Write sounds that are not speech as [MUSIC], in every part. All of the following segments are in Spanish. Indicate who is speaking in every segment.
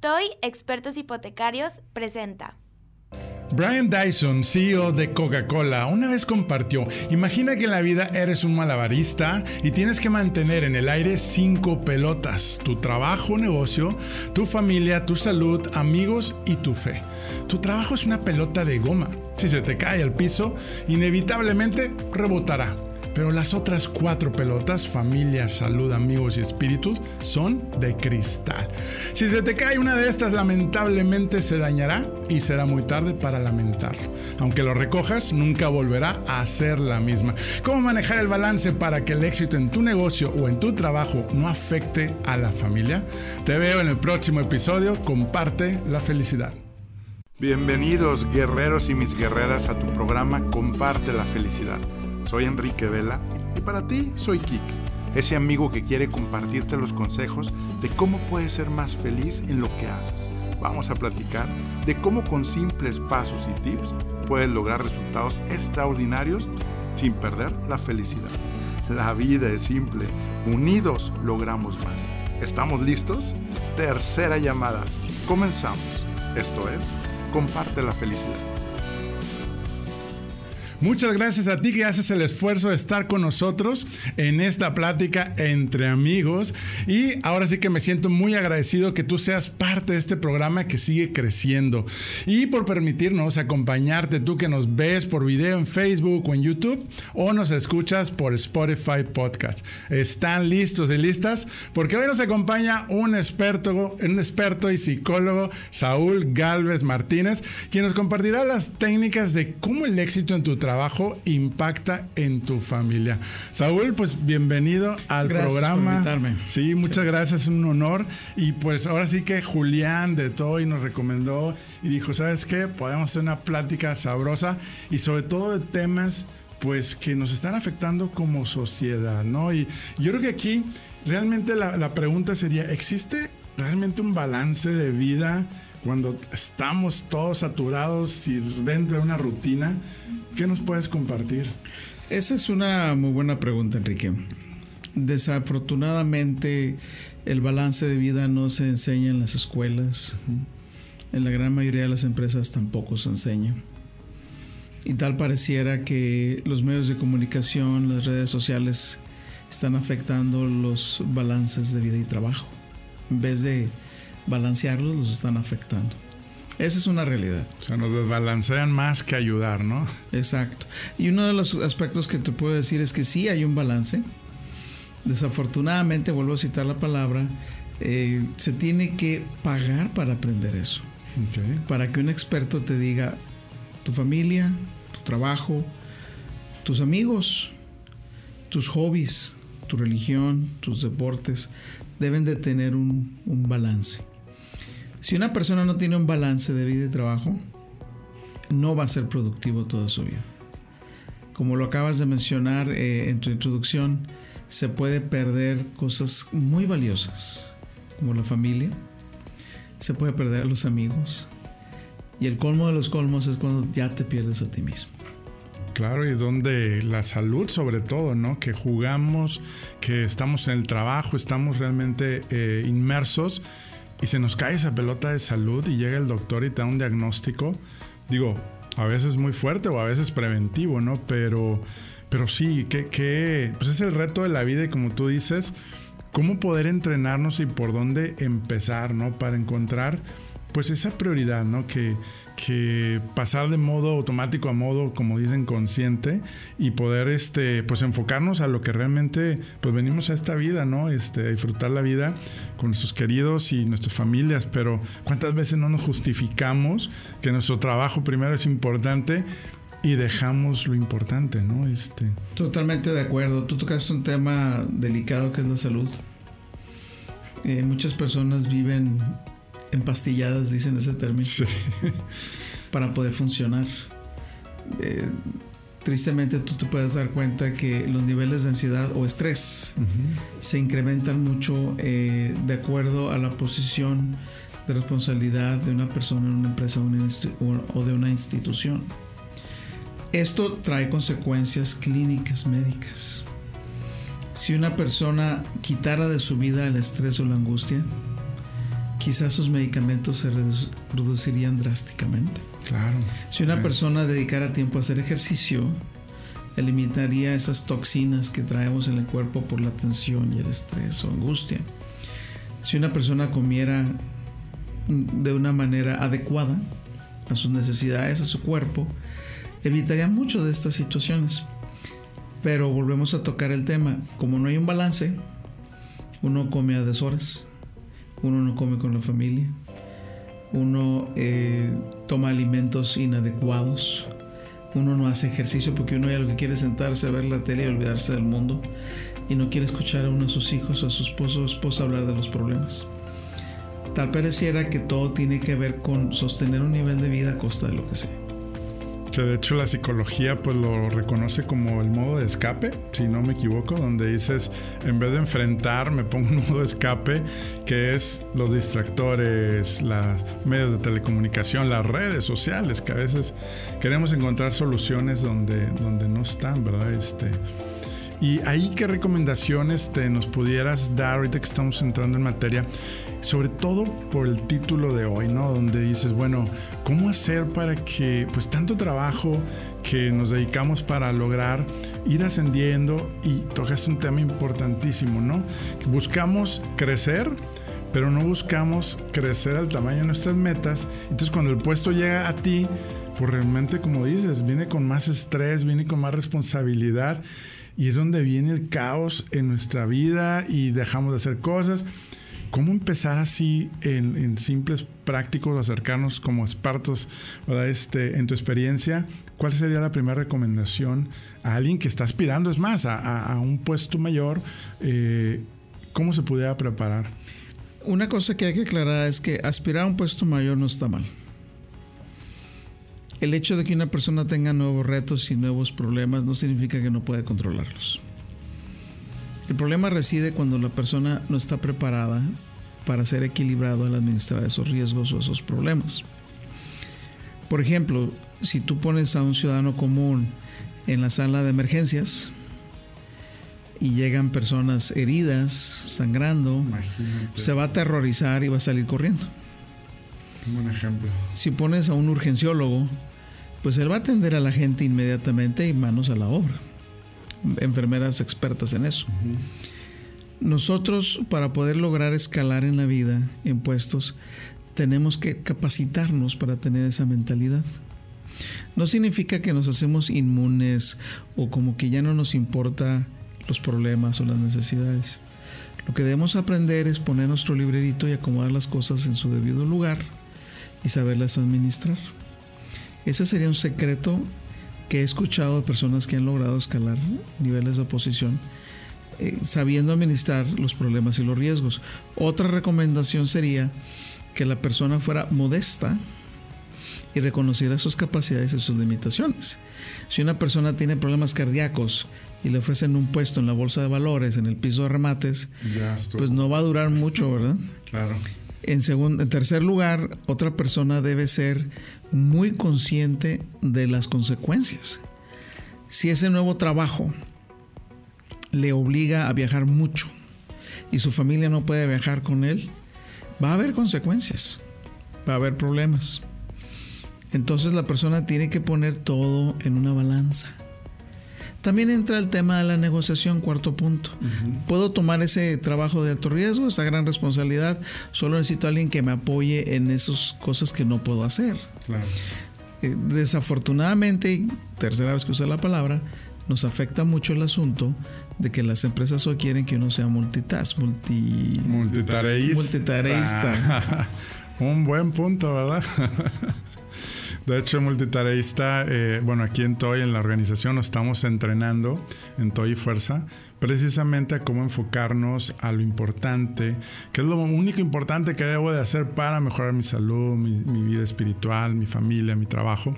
Speaker 1: TOY Expertos Hipotecarios presenta.
Speaker 2: Brian Dyson, CEO de Coca-Cola, una vez compartió, imagina que en la vida eres un malabarista y tienes que mantener en el aire cinco pelotas, tu trabajo, negocio, tu familia, tu salud, amigos y tu fe. Tu trabajo es una pelota de goma. Si se te cae al piso, inevitablemente rebotará. Pero las otras cuatro pelotas, familia, salud, amigos y espíritus, son de cristal. Si se te cae una de estas, lamentablemente se dañará y será muy tarde para lamentarlo. Aunque lo recojas, nunca volverá a ser la misma. ¿Cómo manejar el balance para que el éxito en tu negocio o en tu trabajo no afecte a la familia? Te veo en el próximo episodio. Comparte la felicidad. Bienvenidos guerreros y mis guerreras a tu programa Comparte la felicidad soy Enrique Vela y para ti soy Kik, ese amigo que quiere compartirte los consejos de cómo puedes ser más feliz en lo que haces. Vamos a platicar de cómo con simples pasos y tips puedes lograr resultados extraordinarios sin perder la felicidad. La vida es simple, unidos logramos más. ¿Estamos listos? Tercera llamada. Comenzamos. Esto es, comparte la felicidad. Muchas gracias a ti que haces el esfuerzo de estar con nosotros en esta plática entre amigos. Y ahora sí que me siento muy agradecido que tú seas parte de este programa que sigue creciendo. Y por permitirnos acompañarte, tú que nos ves por video en Facebook o en YouTube o nos escuchas por Spotify Podcast. ¿Están listos y listas? Porque hoy nos acompaña un experto, un experto y psicólogo, Saúl Galvez Martínez, quien nos compartirá las técnicas de cómo el éxito en tu trabajo trabajo impacta en tu familia. Saúl, pues bienvenido al programa. Sí, muchas gracias. es un honor. Y pues ahora sí que Julián de Toy nos recomendó y dijo, ¿sabes qué? Podemos hacer una plática sabrosa y sobre todo de temas pues que nos están afectando como sociedad, ¿no? Y yo creo que aquí realmente la, la pregunta sería, ¿existe realmente un balance de vida? cuando estamos todos saturados y dentro de una rutina, ¿qué nos puedes compartir?
Speaker 3: Esa es una muy buena pregunta, Enrique. Desafortunadamente, el balance de vida no se enseña en las escuelas. En la gran mayoría de las empresas tampoco se enseña. Y tal pareciera que los medios de comunicación, las redes sociales, están afectando los balances de vida y trabajo. En vez de balancearlos los están afectando. Esa es una realidad.
Speaker 2: O sea, nos desbalancean más que ayudar, ¿no?
Speaker 3: Exacto. Y uno de los aspectos que te puedo decir es que sí hay un balance. Desafortunadamente, vuelvo a citar la palabra, eh, se tiene que pagar para aprender eso. Para que un experto te diga tu familia, tu trabajo, tus amigos, tus hobbies, tu religión, tus deportes, deben de tener un balance. Si una persona no tiene un balance de vida y trabajo, no va a ser productivo toda su vida. Como lo acabas de mencionar eh, en tu introducción, se puede perder cosas muy valiosas, como la familia, se puede perder a los amigos, y el colmo de los colmos es cuando ya te pierdes a ti mismo.
Speaker 2: Claro, y donde la salud sobre todo, ¿no? Que jugamos, que estamos en el trabajo, estamos realmente eh, inmersos y se nos cae esa pelota de salud y llega el doctor y te da un diagnóstico, digo, a veces muy fuerte o a veces preventivo, ¿no? Pero, pero sí, que, que pues es el reto de la vida y como tú dices, cómo poder entrenarnos y por dónde empezar, ¿no? Para encontrar pues esa prioridad, ¿no? Que, que pasar de modo automático a modo, como dicen, consciente y poder, este, pues enfocarnos a lo que realmente, pues venimos a esta vida, ¿no? Este, disfrutar la vida con nuestros queridos y nuestras familias, pero ¿cuántas veces no nos justificamos que nuestro trabajo primero es importante y dejamos lo importante, ¿no? Este.
Speaker 3: Totalmente de acuerdo. Tú tocas un tema delicado que es la salud. Eh, muchas personas viven empastilladas, dicen ese término, para poder funcionar. Eh, tristemente tú te puedes dar cuenta que los niveles de ansiedad o estrés se incrementan mucho eh, de acuerdo a la posición de responsabilidad de una persona en una empresa o de una institución. Esto trae consecuencias clínicas médicas. Si una persona quitara de su vida el estrés o la angustia, quizás sus medicamentos se reducirían drásticamente.
Speaker 2: Claro.
Speaker 3: Si una persona dedicara tiempo a hacer ejercicio, eliminaría esas toxinas que traemos en el cuerpo por la tensión y el estrés o angustia. Si una persona comiera de una manera adecuada a sus necesidades, a su cuerpo, evitaría mucho de estas situaciones. Pero volvemos a tocar el tema, como no hay un balance, uno come a deshoras, uno no come con la familia, uno eh, toma alimentos inadecuados, uno no hace ejercicio porque uno ya lo que quiere es sentarse, ver la tele y olvidarse del mundo y no quiere escuchar a uno de sus hijos o a su esposo o esposa hablar de los problemas. Tal pareciera que todo tiene que ver con sostener un nivel de vida a costa de lo que sea.
Speaker 2: De hecho la psicología pues lo reconoce como el modo de escape, si no me equivoco, donde dices, en vez de enfrentar, me pongo un [LAUGHS] modo de escape, que es los distractores, los medios de telecomunicación, las redes sociales, que a veces queremos encontrar soluciones donde, donde no están, ¿verdad? Este, y ahí qué recomendaciones te nos pudieras dar ahorita que estamos entrando en materia, sobre todo por el título de hoy, ¿no? Donde dices, bueno, ¿cómo hacer para que pues tanto trabajo que nos dedicamos para lograr ir ascendiendo y tocaste un tema importantísimo, ¿no? buscamos crecer, pero no buscamos crecer al tamaño de nuestras metas. Entonces cuando el puesto llega a ti, pues realmente como dices, viene con más estrés, viene con más responsabilidad y es donde viene el caos en nuestra vida y dejamos de hacer cosas. ¿Cómo empezar así en, simples prácticos, acercarnos como expertos Este, en tu experiencia? ¿Cuál sería la primera recomendación a alguien que está aspirando, es más, a, un puesto mayor? Eh, ¿Cómo se pudiera preparar?
Speaker 3: Una cosa que hay que aclarar es que aspirar a un puesto mayor no está mal el hecho de que una persona tenga nuevos retos y nuevos problemas no significa que no pueda controlarlos. El problema reside cuando la persona no está preparada para ser equilibrado al administrar esos riesgos o esos problemas. Por ejemplo, si tú pones a un ciudadano común en la sala de emergencias y llegan personas heridas, sangrando, se va a aterrorizar y va a salir corriendo.
Speaker 2: Un ejemplo.
Speaker 3: Si pones a un urgenciólogo pues él va a atender a la gente inmediatamente y manos a la obra. Enfermeras expertas en eso. Nosotros, para poder lograr escalar en la vida, en puestos, tenemos que capacitarnos para tener esa mentalidad. No significa que nos hacemos inmunes o como que ya no nos importa los problemas o las necesidades. Lo que debemos aprender es poner nuestro librerito y acomodar las cosas en su debido lugar y saberlas administrar. Ese sería un secreto que he escuchado de personas que han logrado escalar niveles de oposición eh, sabiendo administrar los problemas y los riesgos. Otra recomendación sería que la persona fuera modesta y reconociera sus capacidades y sus limitaciones. Si una persona tiene problemas cardíacos y le ofrecen un puesto en la bolsa de valores, en el piso de remates, pues no va a durar mucho, ¿verdad?
Speaker 2: Claro.
Speaker 3: En, tercer lugar, otra persona debe ser muy consciente de las consecuencias. Si ese nuevo trabajo le obliga a viajar mucho y su familia no puede viajar con él, va a haber consecuencias, va a haber problemas. Entonces la persona tiene que poner todo en una balanza. También entra el tema de la negociación, cuarto punto. ¿Puedo tomar ese trabajo de alto riesgo, esa gran responsabilidad? Solo necesito a alguien que me apoye en esas cosas que no puedo hacer. Eh, desafortunadamente, tercera vez que usa la palabra, nos afecta mucho el asunto de que las empresas hoy quieren que uno sea multitask, multi...
Speaker 2: multitareísta.
Speaker 3: multitareísta. [LAUGHS]
Speaker 2: Un buen punto, ¿verdad? [LAUGHS] De hecho, multitareísta, eh, bueno, aquí en TOY, en la organización, nos estamos entrenando en TOY Fuerza, precisamente a cómo enfocarnos a lo importante, que es lo único importante que debo de hacer para mejorar mi salud, mi vida espiritual, mi familia, mi trabajo.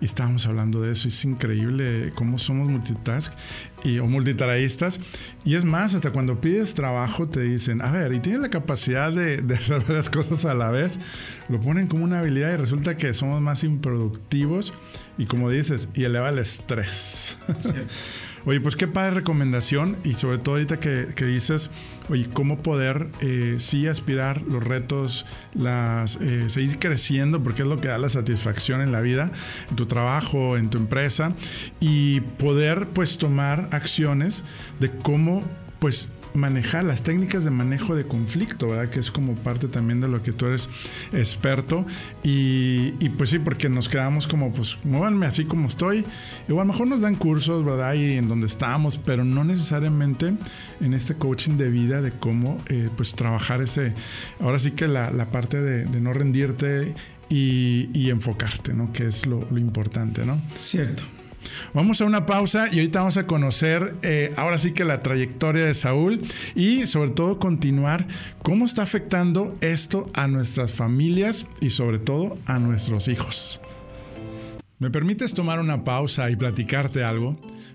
Speaker 2: Y estábamos hablando de eso. Es increíble cómo somos multitask y, o multitareístas. Y es más, hasta cuando pides trabajo te dicen, a ver, y tienes la capacidad de, hacer [LAUGHS] varias cosas a la vez. Lo ponen como una habilidad y resulta que somos más improductivos. Y como dices, y eleva el estrés. [LAUGHS] Oye, pues qué padre recomendación y sobre todo ahorita que, dices, oye, cómo poder eh, sí aspirar los retos, las eh, seguir creciendo, porque es lo que da la satisfacción en la vida, en tu trabajo, en tu empresa, y poder pues tomar acciones de cómo pues manejar las técnicas de manejo de conflicto, ¿verdad? Que es como parte también de lo que tú eres experto. Y, pues sí, porque nos quedamos como, pues, muévanme así como estoy. Y a lo mejor nos dan cursos, ¿verdad? Y en donde estamos, pero no necesariamente en este coaching de vida de cómo, eh, pues, trabajar ese, ahora sí que la, parte de, no rendirte y, enfocarte, ¿no? Que es lo, lo importante, ¿no?
Speaker 3: Cierto.
Speaker 2: Vamos a una pausa y ahorita vamos a conocer eh, ahora sí que la trayectoria de Saúl y sobre todo continuar cómo está afectando esto a nuestras familias y sobre todo a nuestros hijos. ¿Me permites tomar una pausa y platicarte algo?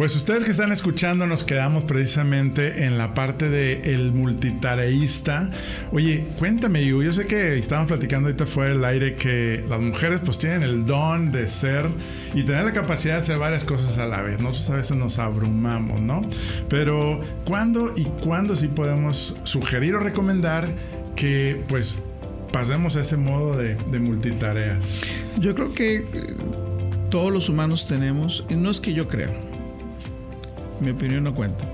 Speaker 2: pues ustedes que están escuchando nos quedamos precisamente en la parte de el multitareísta. Oye, cuéntame, yo, yo sé que estábamos platicando ahorita fuera del aire que las mujeres pues tienen el don de ser y tener la capacidad de hacer varias cosas a la vez. Nosotros a veces nos abrumamos, ¿no? Pero ¿cuándo y cuándo sí podemos sugerir o recomendar que pues pasemos a ese modo de, de multitareas?
Speaker 3: Yo creo que eh, todos los humanos tenemos, y no es que yo crea, mi opinión no cuenta.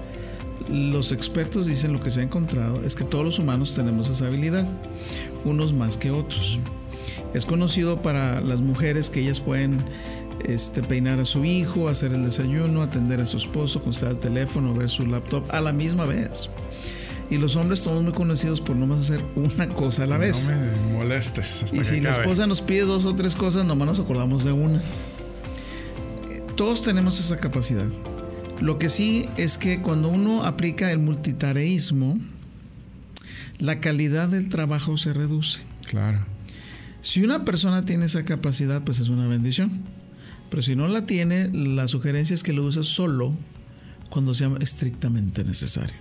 Speaker 3: Los expertos dicen lo que se ha encontrado es que todos los humanos tenemos esa habilidad, unos más que otros. Es conocido para las mujeres que ellas pueden este, peinar a su hijo, hacer el desayuno, atender a su esposo, contestar el teléfono, ver su laptop a la misma vez. Y los hombres somos muy conocidos por no más hacer una cosa a la vez.
Speaker 2: No me molestes.
Speaker 3: y si la esposa nos pide dos o tres cosas, nomás nos acordamos de una. Todos tenemos esa capacidad. Lo que sí es que cuando uno aplica el multitareísmo, la calidad del trabajo se reduce.
Speaker 2: Claro.
Speaker 3: Si una persona tiene esa capacidad, pues es una bendición. Pero si no la tiene, la sugerencia es que lo use solo cuando sea estrictamente necesario.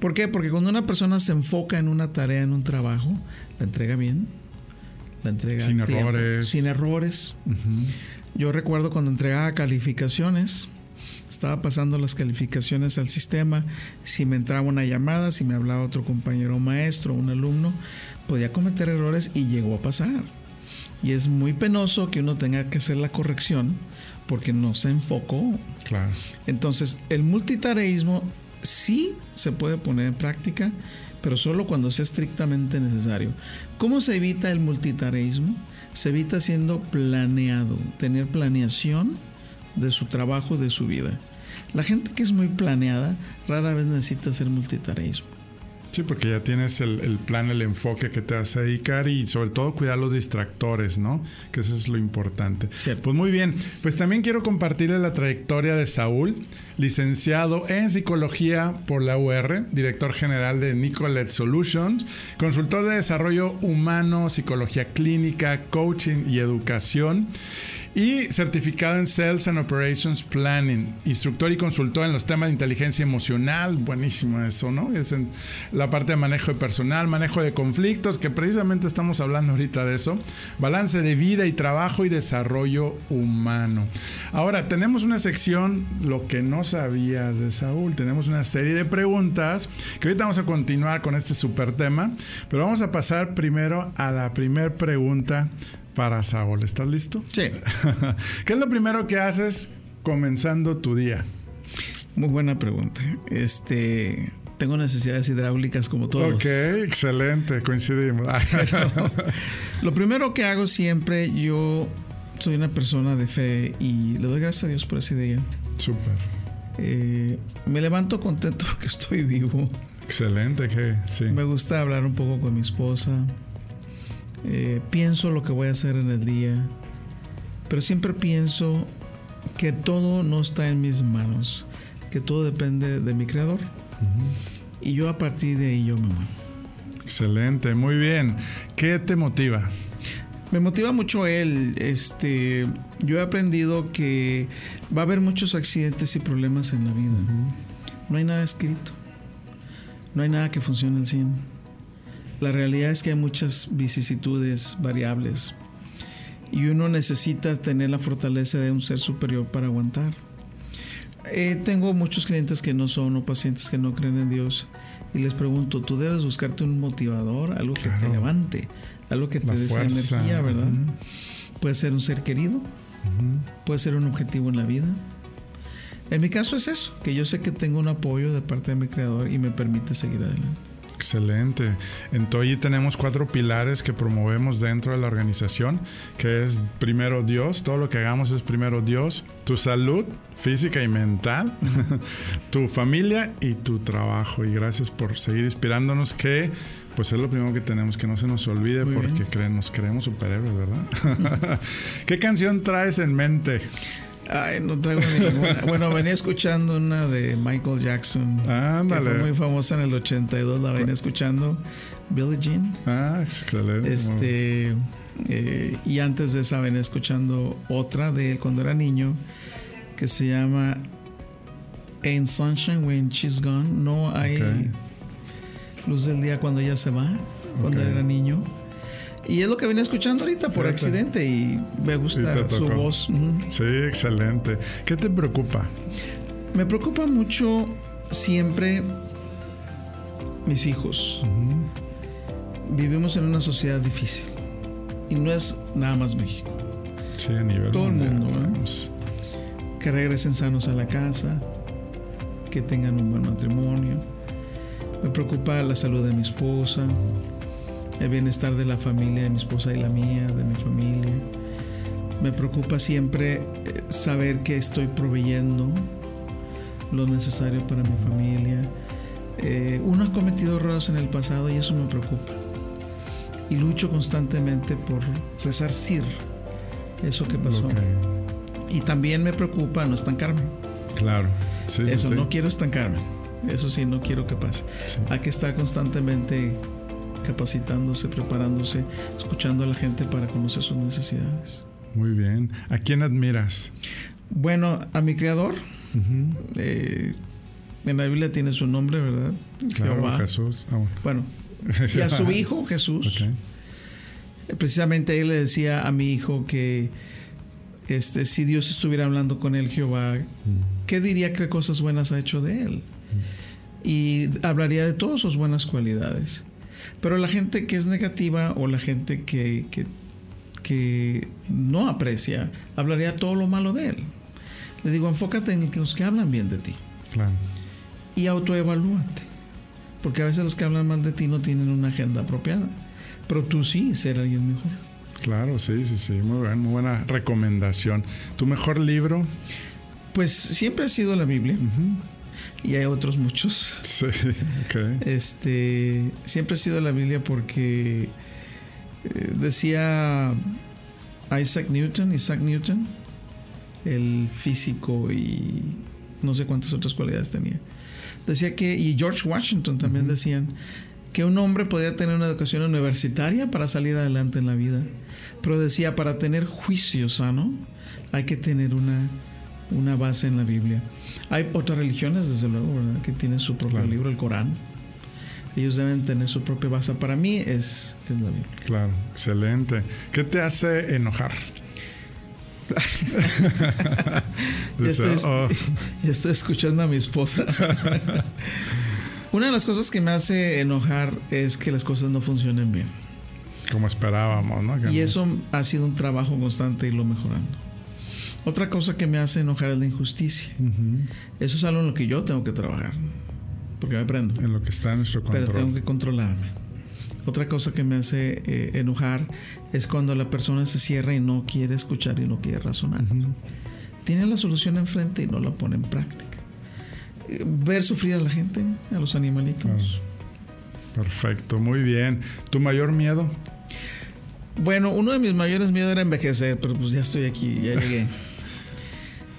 Speaker 3: ¿Por qué? Porque cuando una persona se enfoca en una tarea, en un trabajo, la entrega bien, la entrega
Speaker 2: sin errores.
Speaker 3: Sin errores. Yo recuerdo cuando entregaba calificaciones, estaba pasando las calificaciones al sistema, si me entraba una llamada, si me hablaba otro compañero maestro, un alumno, podía cometer errores y llegó a pasar. Y es muy penoso que uno tenga que hacer la corrección porque no se enfocó.
Speaker 2: Claro.
Speaker 3: Entonces, el multitareísmo sí se puede poner en práctica, pero solo cuando sea estrictamente necesario. ¿Cómo se evita el multitareísmo? Se evita siendo planeado, tener planeación de su trabajo, de su vida. La gente que es muy planeada rara vez necesita hacer multitareismo.
Speaker 2: Sí, porque ya tienes el, plan, el enfoque que te vas a dedicar y sobre todo cuidar los distractores, ¿no? Que eso es lo importante.
Speaker 3: Cierto.
Speaker 2: Pues muy bien, pues también quiero compartirles la trayectoria de Saúl, licenciado en psicología por la UR, director general de Nicolet Solutions, consultor de desarrollo humano, psicología clínica, coaching y educación y certificado en Sales and Operations Planning, instructor y consultor en los temas de inteligencia emocional, buenísimo eso, ¿no? Es en la parte de manejo de personal, manejo de conflictos, que precisamente estamos hablando ahorita de eso, balance de vida y trabajo y desarrollo humano. Ahora, tenemos una sección, lo que no sabías de Saúl, tenemos una serie de preguntas que ahorita vamos a continuar con este super tema, pero vamos a pasar primero a la primera pregunta para Saúl. ¿Estás listo?
Speaker 3: Sí. [LAUGHS]
Speaker 2: ¿Qué es lo primero que haces comenzando tu día?
Speaker 3: Muy buena pregunta. Este, tengo necesidades hidráulicas como todos.
Speaker 2: Ok, excelente, coincidimos. [LAUGHS]
Speaker 3: lo primero que hago siempre, yo soy una persona de fe y le doy gracias a Dios por ese día.
Speaker 2: Súper.
Speaker 3: Eh, me levanto contento [LAUGHS] porque estoy vivo.
Speaker 2: Excelente, que sí.
Speaker 3: Me gusta hablar un poco con mi esposa. Eh, pienso lo que voy a hacer en el día. Pero siempre pienso que todo no está en mis manos, que todo depende de mi creador. Y yo a partir de ahí yo me muevo.
Speaker 2: Excelente, muy bien. ¿Qué te motiva?
Speaker 3: Me motiva mucho él. Este, yo he aprendido que va a haber muchos accidentes y problemas en la vida. No hay nada escrito. No hay nada que funcione al 100. La realidad es que hay muchas vicisitudes, variables. Y uno necesita tener la fortaleza de un ser superior para aguantar. Eh, tengo muchos clientes que no son o pacientes que no creen en Dios y les pregunto, tú debes buscarte un motivador, algo que te levante, algo que te dé energía, ¿verdad? Puede ser un ser querido, puede ser un objetivo en la vida. En mi caso es eso, que yo sé que tengo un apoyo de parte de mi creador y me permite seguir adelante.
Speaker 2: Excelente. En Toyi tenemos cuatro pilares que promovemos dentro de la organización, que es primero Dios, todo lo que hagamos es primero Dios, tu salud física y mental, [LAUGHS] tu familia y tu trabajo. Y gracias por seguir inspirándonos que pues es lo primero que tenemos que no se nos olvide porque nos creemos superhéroes, ¿verdad? [LAUGHS] ¿Qué canción traes en mente?
Speaker 3: Ay, no traigo ninguna. [LAUGHS] bueno, venía escuchando una de Michael Jackson.
Speaker 2: Ándale.
Speaker 3: Que fue muy famosa en el 82. La venía escuchando. Billie Jean.
Speaker 2: Ah, excelente.
Speaker 3: Este. Eh, y antes de esa venía escuchando otra de él cuando era niño. Que se llama In Sunshine When She's Gone. No hay luz del día cuando ella se va. Cuando era niño. Y es lo que venía escuchando ahorita por accidente y me gusta su voz.
Speaker 2: Sí, excelente. ¿Qué te preocupa?
Speaker 3: Me preocupa mucho siempre mis hijos. Vivimos en una sociedad difícil y no es nada más México.
Speaker 2: Sí, a nivel
Speaker 3: Todo el mundo, Que regresen sanos a la casa, que tengan un buen matrimonio. Me preocupa la salud de mi esposa el bienestar de la familia, de mi esposa y la mía, de mi familia. Me preocupa siempre eh, saber que estoy proveyendo lo necesario para mi familia. Eh, uno ha cometido errores en el pasado y eso me preocupa. Y lucho constantemente por resarcir eso que pasó. Y también me preocupa no estancarme.
Speaker 2: Claro.
Speaker 3: eso, no quiero estancarme. Eso sí, no quiero que pase. Hay que estar constantemente capacitándose, preparándose, escuchando a la gente para conocer sus necesidades.
Speaker 2: Muy bien. ¿A quién admiras?
Speaker 3: Bueno, a mi creador. Eh, en la Biblia tiene su nombre, ¿verdad?
Speaker 2: Jehová. Jesús.
Speaker 3: Ah, bueno. [LAUGHS] Y a su hijo Jesús. Precisamente él le decía a mi hijo que este, si Dios estuviera hablando con él, Jehová, ¿qué diría qué cosas buenas ha hecho de él? Y hablaría de todas sus buenas cualidades. Pero la gente que es negativa o la gente que, que, no aprecia, hablaría todo lo malo de él. Le digo, enfócate en los que hablan bien de ti.
Speaker 2: Claro.
Speaker 3: Y autoevalúate. Porque a veces los que hablan mal de ti no tienen una agenda apropiada. Pero tú sí, ser alguien mejor.
Speaker 2: Claro, sí, sí, sí. Muy, muy buena recomendación. ¿Tu mejor libro?
Speaker 3: Pues siempre ha sido la Biblia y hay otros muchos.
Speaker 2: Sí.
Speaker 3: Este, siempre ha sido la Biblia porque eh, decía Isaac Newton, Isaac Newton, el físico y no sé cuántas otras cualidades tenía. Decía que, y George Washington también decían, que un hombre podía tener una educación universitaria para salir adelante en la vida. Pero decía, para tener juicio sano, hay que tener una una base en la Biblia. Hay otras religiones, desde luego, que tienen su propio libro, el Corán. Ellos deben tener su propia base. Para mí es, es la Biblia.
Speaker 2: Claro, excelente. ¿Qué te hace enojar? [LAUGHS]
Speaker 3: ya, estoy, oh. [LAUGHS] ya estoy escuchando a mi esposa. [LAUGHS] Una de las cosas que me hace enojar es que las cosas no funcionen bien.
Speaker 2: Como esperábamos, ¿no?
Speaker 3: y eso ha sido un trabajo constante y lo mejorando. Otra cosa que me hace enojar es la injusticia. Eso es algo en lo que yo tengo que trabajar. porque me prendo.
Speaker 2: En lo que está en nuestro control.
Speaker 3: Pero tengo que controlarme. Otra cosa que me hace eh, enojar es cuando la persona se cierra y no quiere escuchar y no quiere razonar. Tiene la solución enfrente y no la pone en práctica. Eh, ver sufrir a la gente, a los animalitos.
Speaker 2: Perfecto, muy bien. ¿Tu mayor miedo?
Speaker 3: Bueno, uno de mis mayores miedos era envejecer, pero pues ya estoy aquí, ya llegué. [LAUGHS]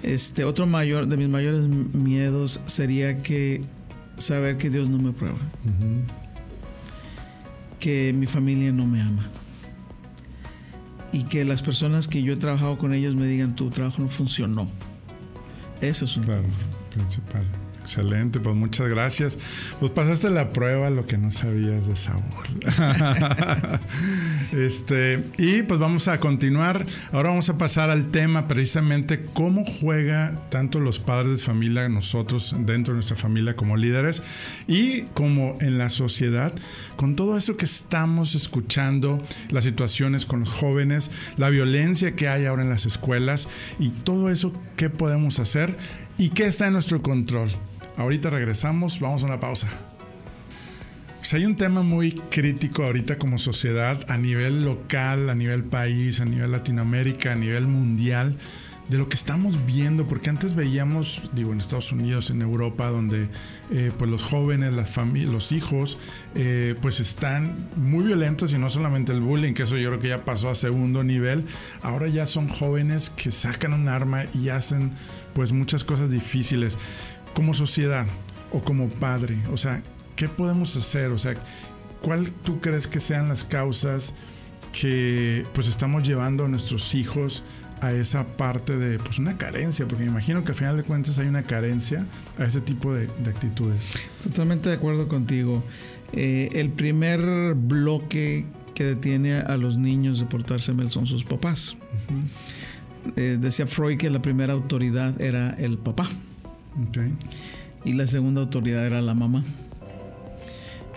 Speaker 3: Este, otro mayor de mis mayores miedos sería que saber que Dios no me prueba. Que mi familia no me ama. Y que las personas que yo he trabajado con ellos me digan tu trabajo no funcionó. Eso es un
Speaker 2: claro, principal. Excelente, pues muchas gracias. Pues pasaste la prueba, lo que no sabías de Saúl. [LAUGHS] este, y pues vamos a continuar. Ahora vamos a pasar al tema precisamente cómo juega tanto los padres de familia, nosotros dentro de nuestra familia como líderes y como en la sociedad, con todo eso que estamos escuchando, las situaciones con los jóvenes, la violencia que hay ahora en las escuelas y todo eso, ¿qué podemos hacer? ¿Y qué está en nuestro control? Ahorita regresamos, vamos a una pausa. Pues hay un tema muy crítico ahorita como sociedad a nivel local, a nivel país, a nivel Latinoamérica, a nivel mundial, de lo que estamos viendo, porque antes veíamos, digo, en Estados Unidos, en Europa, donde eh, pues los jóvenes, las los hijos, eh, pues están muy violentos y no solamente el bullying, que eso yo creo que ya pasó a segundo nivel, ahora ya son jóvenes que sacan un arma y hacen pues muchas cosas difíciles como sociedad o como padre? O sea, ¿qué podemos hacer? O sea, ¿cuál tú crees que sean las causas que pues estamos llevando a nuestros hijos a esa parte de pues una carencia? Porque me imagino que al final de cuentas hay una carencia a ese tipo de, actitudes.
Speaker 3: Totalmente de acuerdo contigo. Eh, el primer bloque que detiene a los niños de portarse mal son sus papás. Eh, decía Freud que la primera autoridad era el papá. Y la segunda autoridad era la mamá.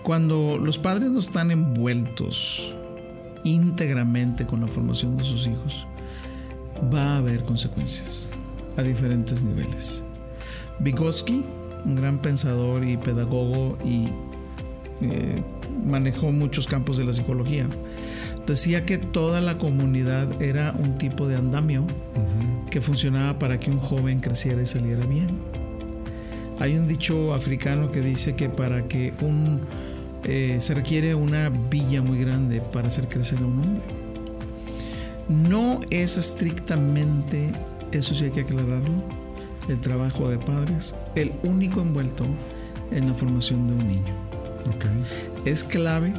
Speaker 3: Cuando los padres no están envueltos íntegramente con la formación de sus hijos, va a haber consecuencias a diferentes niveles. Vygotsky, un gran pensador y pedagogo y eh, manejó muchos campos de la psicología, decía que toda la comunidad era un tipo de andamio que funcionaba para que un joven creciera y saliera bien. Hay un dicho africano que dice que para que un eh, se requiere una villa muy grande para hacer crecer a un hombre. No es estrictamente, eso sí hay que aclararlo, el trabajo de padres, el único envuelto en la formación de un niño. Es clave,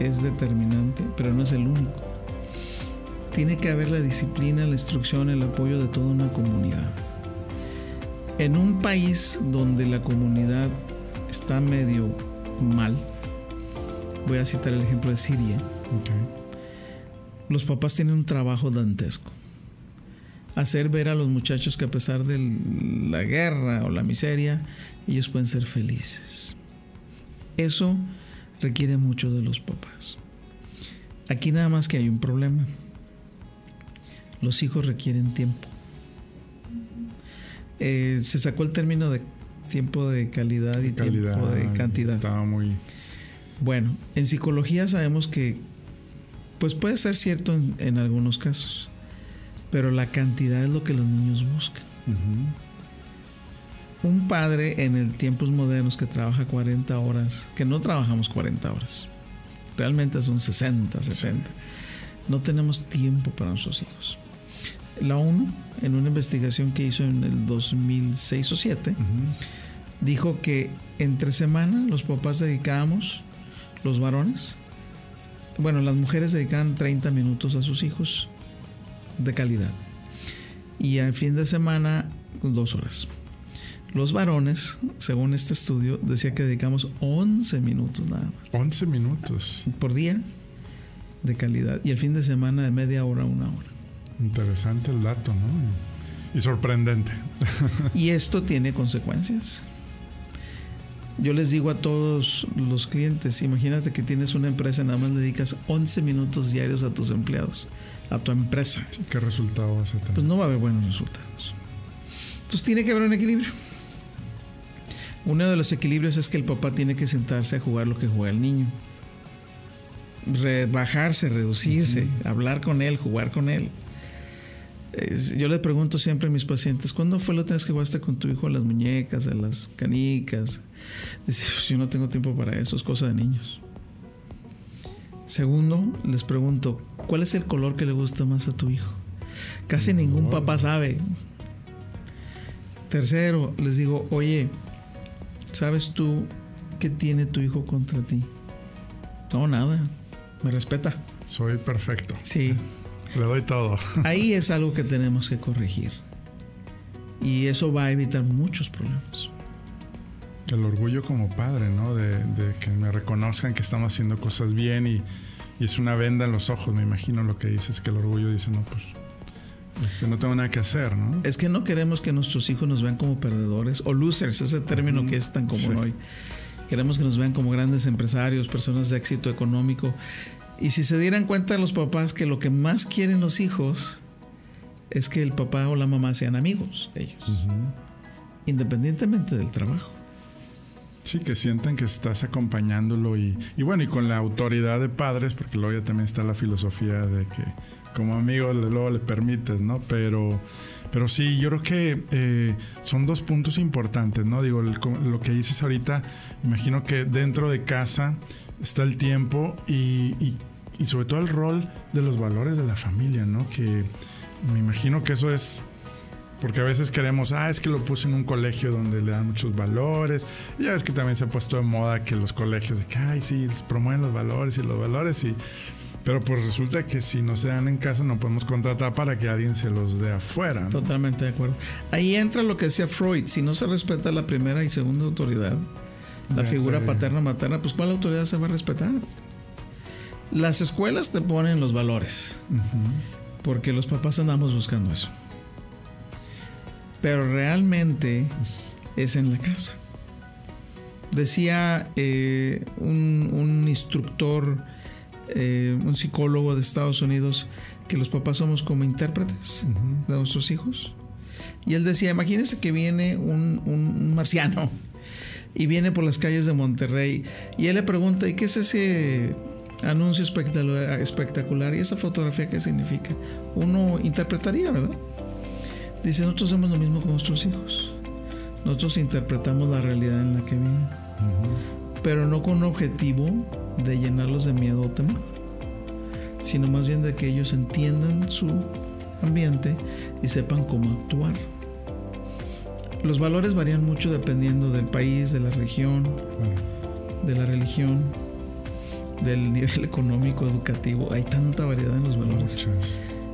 Speaker 3: es determinante, pero no es el único. Tiene que haber la disciplina, la instrucción, el apoyo de toda una comunidad. En un país donde la comunidad está medio mal, voy a citar el ejemplo de Siria, los papás tienen un trabajo dantesco. Hacer ver a los muchachos que a pesar de la guerra o la miseria, ellos pueden ser felices. Eso requiere mucho de los papás. Aquí nada más que hay un problema. Los hijos requieren tiempo. Eh, se sacó el término de tiempo de calidad y tiempo de cantidad.
Speaker 2: Estaba muy.
Speaker 3: Bueno, en psicología sabemos que, pues puede ser cierto en, algunos casos, pero la cantidad es lo que los niños buscan. Un padre en el tiempos modernos que trabaja 40 horas, que no trabajamos 40 horas, realmente son 60, 70. No tenemos tiempo para nuestros hijos la ONU, en una investigación que hizo en el 2006 o 2007, dijo que entre semana los papás dedicábamos, los varones, bueno, las mujeres dedicaban 30 minutos a sus hijos de calidad. Y al fin de semana, dos horas. Los varones, según este estudio, decía que dedicamos 11 minutos nada más.
Speaker 2: 11 minutos.
Speaker 3: Por día de calidad. Y el fin de semana de media hora a una hora.
Speaker 2: Interesante el dato, ¿no? Y sorprendente.
Speaker 3: y esto tiene consecuencias. Yo les digo a todos los clientes, imagínate que tienes una empresa, nada más dedicas 11 minutos diarios a tus empleados, a tu empresa.
Speaker 2: ¿Qué resultado vas a tener?
Speaker 3: Pues no va a haber buenos resultados. Entonces tiene que haber un equilibrio. Uno de los equilibrios es que el papá tiene que sentarse a jugar lo que juega el niño. Rebajarse, reducirse, hablar con él, jugar con él. Yo le pregunto siempre a mis pacientes, ¿cuándo fue la última vez que jugaste con tu hijo a las muñecas, a las canicas? Dice, pues yo no tengo tiempo para eso, es cosa de niños. Segundo, les pregunto, ¿cuál es el color que le gusta más a tu hijo? Casi ningún papá sabe. Tercero, les digo, oye, ¿sabes tú qué tiene tu hijo contra ti? No, nada. Me respeta.
Speaker 2: Soy perfecto.
Speaker 3: Sí.
Speaker 2: Le doy todo. [LAUGHS]
Speaker 3: Ahí es algo que tenemos que corregir. Y eso va a evitar muchos problemas.
Speaker 2: El orgullo como padre, ¿no? De, que me reconozcan que estamos haciendo cosas bien y, es una venda en los ojos, me imagino lo que dices, que el orgullo dice, no, pues este, no tengo nada que hacer, ¿no?
Speaker 3: Es que no queremos que nuestros hijos nos vean como perdedores o losers, ese término que es tan común hoy. Queremos que nos vean como grandes empresarios, personas de éxito económico. Y si se dieran cuenta los papás que lo que más quieren los hijos es que el papá o la mamá sean amigos de ellos, independientemente del trabajo.
Speaker 2: Sí, que sientan que estás acompañándolo y, bueno, y con la autoridad de padres, porque luego ya también está la filosofía de que como amigo luego le permites, ¿no? Pero, pero sí, yo creo que eh, son dos puntos importantes, ¿no? Digo, lo que dices ahorita, imagino que dentro de casa está el tiempo y, y sobre todo el rol de los valores de la familia, ¿no? Que me imagino que eso es porque a veces queremos, ah, es que lo puse en un colegio donde le dan muchos valores. Y ya ves que también se ha puesto de moda que los colegios, de que, ay, sí, promueven los valores y los valores. Y, pero pues resulta que si no se dan en casa no podemos contratar para que alguien se los dé afuera.
Speaker 3: Totalmente de acuerdo. Ahí entra lo que decía Freud, si no se respeta la primera y segunda autoridad, la figura paterna materna, pues ¿cuál autoridad se va a respetar? Las escuelas te ponen los valores, porque los papás andamos buscando eso pero realmente es en la casa. Decía eh, un, instructor, eh, un psicólogo de Estados Unidos, que los papás somos como intérpretes de nuestros hijos. Y él decía, imagínense que viene un, un, marciano y viene por las calles de Monterrey y él le pregunta, ¿y qué es ese anuncio espectacular, espectacular y esa fotografía qué significa? Uno interpretaría, ¿verdad? Dice, nosotros hacemos lo mismo con nuestros hijos. Nosotros interpretamos la realidad en la que viven, pero no con un objetivo de llenarlos de miedo o temor, sino más bien de que ellos entiendan su ambiente y sepan cómo actuar. Los valores varían mucho dependiendo del país, de la región, de la religión, del [LAUGHS] nivel económico, educativo. Hay tanta variedad en los valores.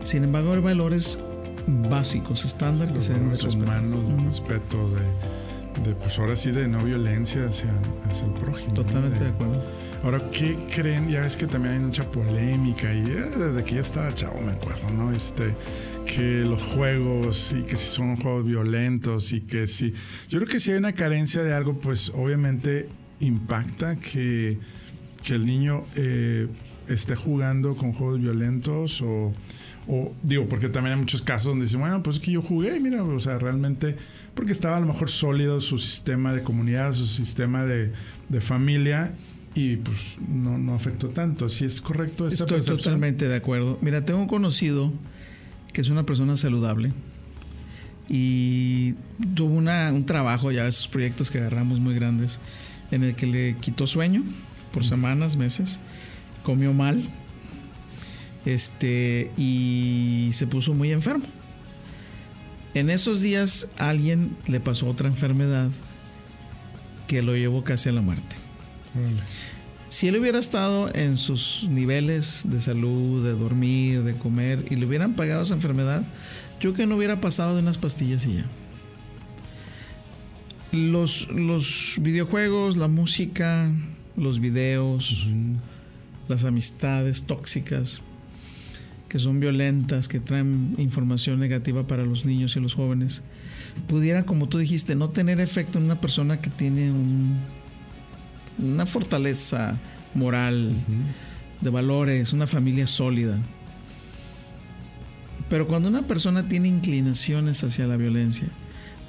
Speaker 3: Sin embargo, hay valores básicos, estándar que se deben
Speaker 2: humanos, de respeto, de, pues ahora sí, de no violencia hacia, hacia el prójimo.
Speaker 3: Totalmente de, acuerdo.
Speaker 2: Ahora, ¿qué creen? Ya ves que también hay mucha polémica y eh, desde que ya estaba chavo me acuerdo, ¿no? Este, que los juegos y que si son juegos violentos y que si... Yo creo que si hay una carencia de algo, pues obviamente impacta que, que el niño eh, esté jugando con juegos violentos o o digo, porque también hay muchos casos donde dicen, bueno, pues es que yo jugué, mira, o sea, realmente, porque estaba a lo mejor sólido su sistema de comunidad, su sistema de, familia, y pues no, no afectó tanto. Si es correcto
Speaker 3: esa Estoy totalmente de acuerdo. Mira, tengo un conocido que es una persona saludable y tuvo una, un trabajo, ya esos proyectos que agarramos muy grandes, en el que le quitó sueño por semanas, meses, comió mal este, y se puso muy enfermo. En esos días alguien le pasó otra enfermedad que lo llevó casi a la muerte. Si él hubiera estado en sus niveles de salud, de dormir, de comer, y le hubieran pagado esa enfermedad, yo que no hubiera pasado de unas pastillas y ya. Los, los videojuegos, la música, los videos, las amistades tóxicas, que son violentas, que traen información negativa para los niños y los jóvenes, pudiera, como tú dijiste, no tener efecto en una persona que tiene una fortaleza moral, de valores, una familia sólida. Pero cuando una persona tiene inclinaciones hacia la violencia,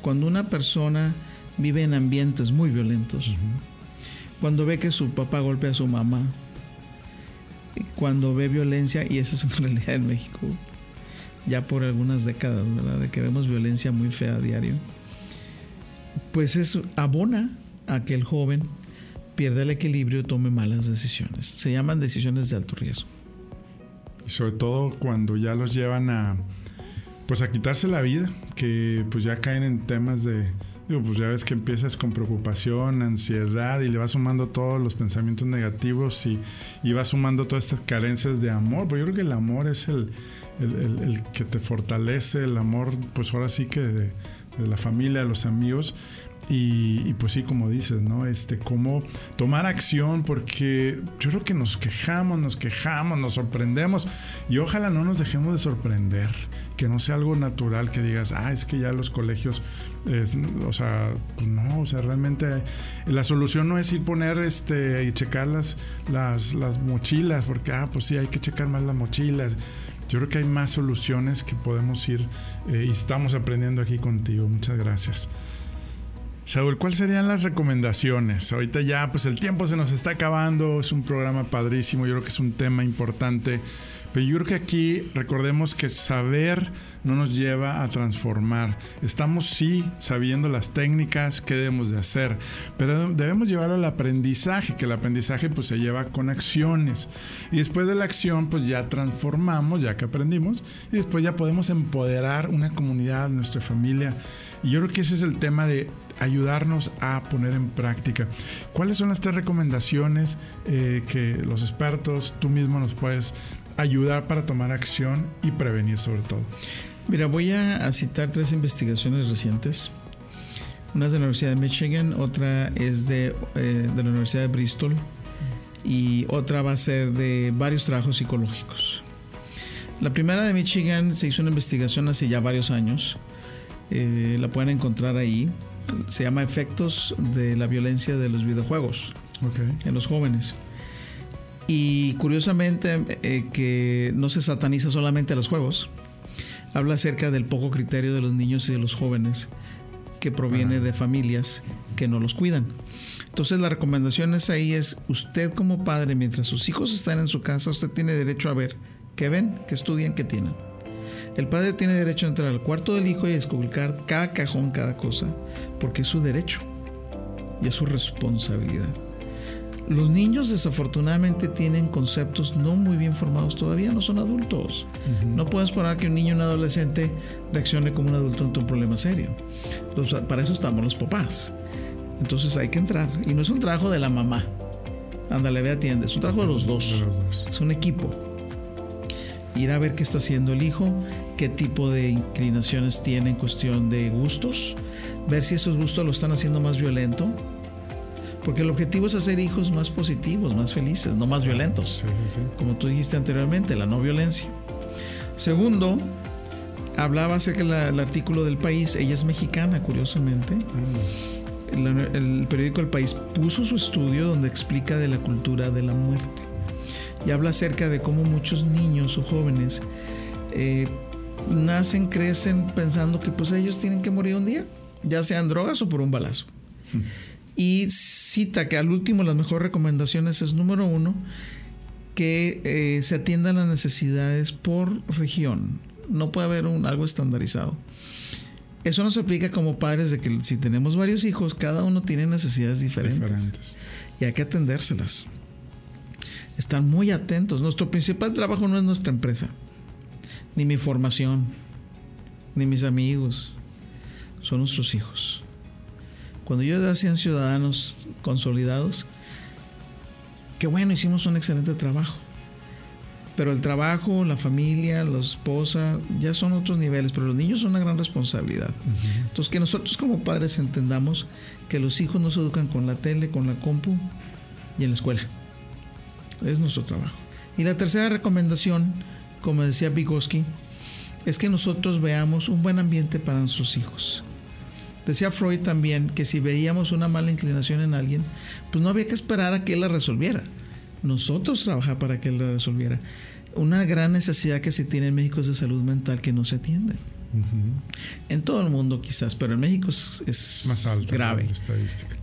Speaker 3: cuando una persona vive en ambientes muy violentos. Cuando ve que su papá golpea a su mamá, cuando ve violencia, y esa es una [LAUGHS] realidad en México, ya por algunas décadas, ¿verdad? De que vemos violencia muy fea a diario, pues eso abona a que el joven pierda el equilibrio y tome malas decisiones. Se llaman decisiones de alto riesgo.
Speaker 2: Y sobre todo cuando ya los llevan a, pues a quitarse la vida, que pues ya caen en temas de, digo, pues ya ves que empiezas con preocupación, ansiedad y le vas sumando todos los pensamientos negativos y, y vas sumando todas estas carencias de amor, pues yo creo que el amor es el, el, que te fortalece, el amor, pues ahora sí que de la familia, de los amigos, y, pues sí, como dices, ¿no? Este, cómo tomar acción, porque yo creo que nos quejamos, nos quejamos, nos sorprendemos y ojalá no nos dejemos de sorprender, que no sea algo natural que digas, ah, es que ya los colegios, o sea, pues no, o sea, realmente la solución no es ir poner este y checar las, las, las mochilas, porque, ah, pues sí, hay que checar más las mochilas. Yo creo que hay más soluciones que podemos ir eh, y estamos aprendiendo aquí contigo. Muchas gracias. Saúl, ¿cuáles serían las recomendaciones? Ahorita ya, pues el tiempo se nos está acabando, es un programa padrísimo, yo creo que es un tema importante, pero yo creo que aquí recordemos que saber no nos lleva a transformar. Estamos sí sabiendo las técnicas que debemos de hacer, pero debemos llevar al aprendizaje, que el aprendizaje pues se lleva con acciones. Y después de la acción pues ya transformamos, ya que aprendimos, y después ya podemos empoderar una comunidad, nuestra familia. Y yo creo que ese es el tema de ayudarnos a poner en práctica. ¿Cuáles son las tres recomendaciones eh, que los expertos, tú mismo nos puedes ayudar para tomar acción y prevenir sobre todo?
Speaker 3: Mira, voy a, citar tres investigaciones recientes. Una es de la Universidad de Michigan, otra es de, eh, de la Universidad de Bristol y otra va a ser de varios trabajos psicológicos. La primera de Michigan se hizo una investigación hace ya varios años. Eh, la pueden encontrar ahí se llama Efectos de la violencia de los videojuegos en los jóvenes. Y curiosamente eh, que no se sataniza solamente a los juegos, habla acerca del poco criterio de los niños y de los jóvenes que proviene de familias que no los cuidan. Entonces la recomendación es ahí es usted como padre, mientras sus hijos están en su casa, usted tiene derecho a ver qué ven, qué estudian, qué tienen. El padre tiene derecho a entrar al cuarto del hijo y descubrir cada cajón, cada cosa, porque es su derecho y es su responsabilidad. Los niños desafortunadamente tienen conceptos no muy bien formados todavía, no son adultos. No puedes esperar que un niño o un adolescente reaccione como un adulto ante un problema serio. para eso estamos los papás. Entonces hay que entrar. Y no es un trabajo de la mamá. Ándale, ve, atiende. Es un trabajo de los dos. Es un equipo. Ir a ver qué está haciendo el hijo qué tipo de inclinaciones tiene en cuestión de gustos, ver si esos gustos lo están haciendo más violento, porque el objetivo es hacer hijos más positivos, más felices, no más violentos, como tú dijiste anteriormente, la no violencia. Segundo, hablaba acerca del artículo del país, ella es mexicana, curiosamente. El, el, periódico El País puso su estudio donde explica de la cultura de la muerte y habla acerca de cómo muchos niños o jóvenes eh, nacen, crecen pensando que pues ellos tienen que morir un día, ya sean drogas o por un balazo. Y cita que al último las mejores recomendaciones es número uno, que eh, se atiendan las necesidades por región. No puede haber un, algo estandarizado. Eso nos aplica como padres de que si tenemos varios hijos, cada uno tiene necesidades diferentes. Y hay que atendérselas. Están muy atentos. Nuestro principal trabajo no es nuestra empresa ni mi formación, ni mis amigos, son nuestros hijos. Cuando ellos hacían ciudadanos consolidados, qué bueno, hicimos un excelente trabajo. Pero el trabajo, la familia, la esposa, ya son otros niveles, pero los niños son una gran responsabilidad. Entonces, que nosotros como padres entendamos que los hijos no se educan con la tele, con la compu y en la escuela. Es nuestro trabajo. Y la tercera recomendación como decía Vygotsky, es que nosotros veamos un buen ambiente para nuestros hijos. Decía Freud también que si veíamos una mala inclinación en alguien, pues no había que esperar a que él la resolviera. Nosotros trabajar para que él la resolviera. Una gran necesidad que se tiene en México es de salud mental que no se atiende. En todo el mundo quizás, pero en México es,
Speaker 2: más alto,
Speaker 3: grave.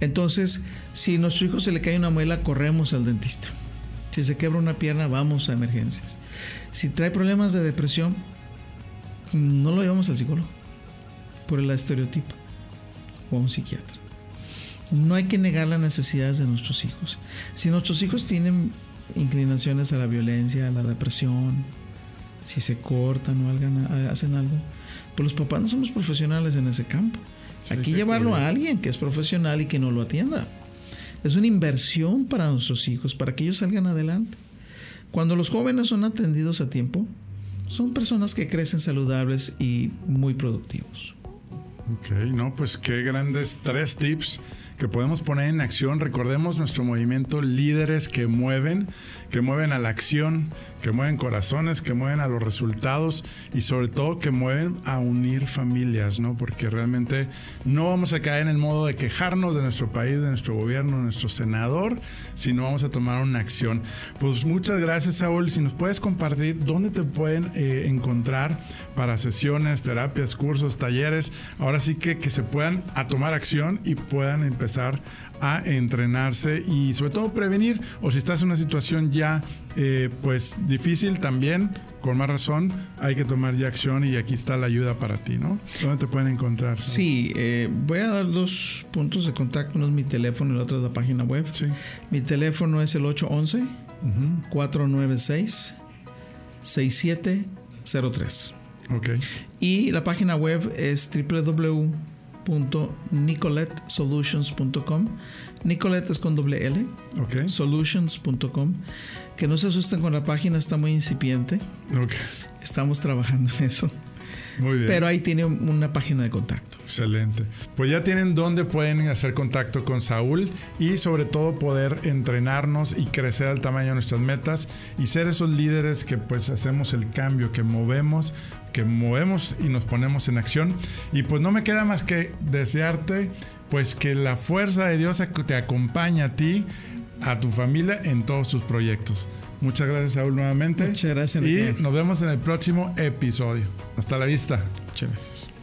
Speaker 3: Entonces, si a nuestro hijo se le cae una muela, corremos al dentista. Si se quebra una pierna, vamos a emergencias. Si trae problemas de depresión, no lo llevamos al psicólogo por el estereotipo o a un psiquiatra. No hay que negar las necesidades de nuestros hijos. Si nuestros hijos tienen inclinaciones a la violencia, a la depresión, si se cortan o hacen algo, pues los papás no somos profesionales en ese campo. Hay que llevarlo a alguien que es profesional y que no lo atienda. Es una inversión para nuestros hijos, para que ellos salgan adelante. Cuando los jóvenes son atendidos a tiempo, son personas que crecen saludables y muy productivos.
Speaker 2: Ok, no, pues qué grandes tres tips que podemos poner en acción. Recordemos nuestro movimiento líderes que mueven, que mueven a la acción, que mueven corazones, que mueven a los resultados y sobre todo que mueven a unir familias, ¿no? Porque realmente no vamos a caer en el modo de quejarnos de nuestro país, de nuestro gobierno, de nuestro senador, sino vamos a tomar una acción. Pues muchas gracias, Saúl. Si nos puedes compartir dónde te pueden eh, encontrar para sesiones, terapias, cursos, talleres, ahora sí que, que se puedan a tomar acción y puedan empezar a entrenarse y sobre todo prevenir o si estás en una situación ya eh, pues difícil también con más razón hay que tomar ya acción y aquí está la ayuda para ti ¿no? ¿dónde te pueden encontrar?
Speaker 3: Sí, eh, voy a dar dos puntos de contacto uno es mi teléfono y el otro es la página web sí. mi teléfono es el 811 496 6703 okay. y la página web es www www.nicoletsolutions.com. Nicolette es con doble L. Solutions.com. Que no se asusten con la página, está muy incipiente. Estamos trabajando en eso. Muy bien. Pero ahí tiene una página de contacto.
Speaker 2: Excelente. Pues ya tienen dónde pueden hacer contacto con Saúl y sobre todo poder entrenarnos y crecer al tamaño de nuestras metas y ser esos líderes que pues hacemos el cambio, que movemos que movemos y nos ponemos en acción. Y pues no me queda más que desearte pues que la fuerza de Dios te acompañe a ti, a tu familia en todos tus proyectos. Muchas gracias, Saúl, nuevamente.
Speaker 3: Muchas gracias.
Speaker 2: Y nos vemos en el próximo episodio. Hasta la vista.
Speaker 3: Muchas gracias.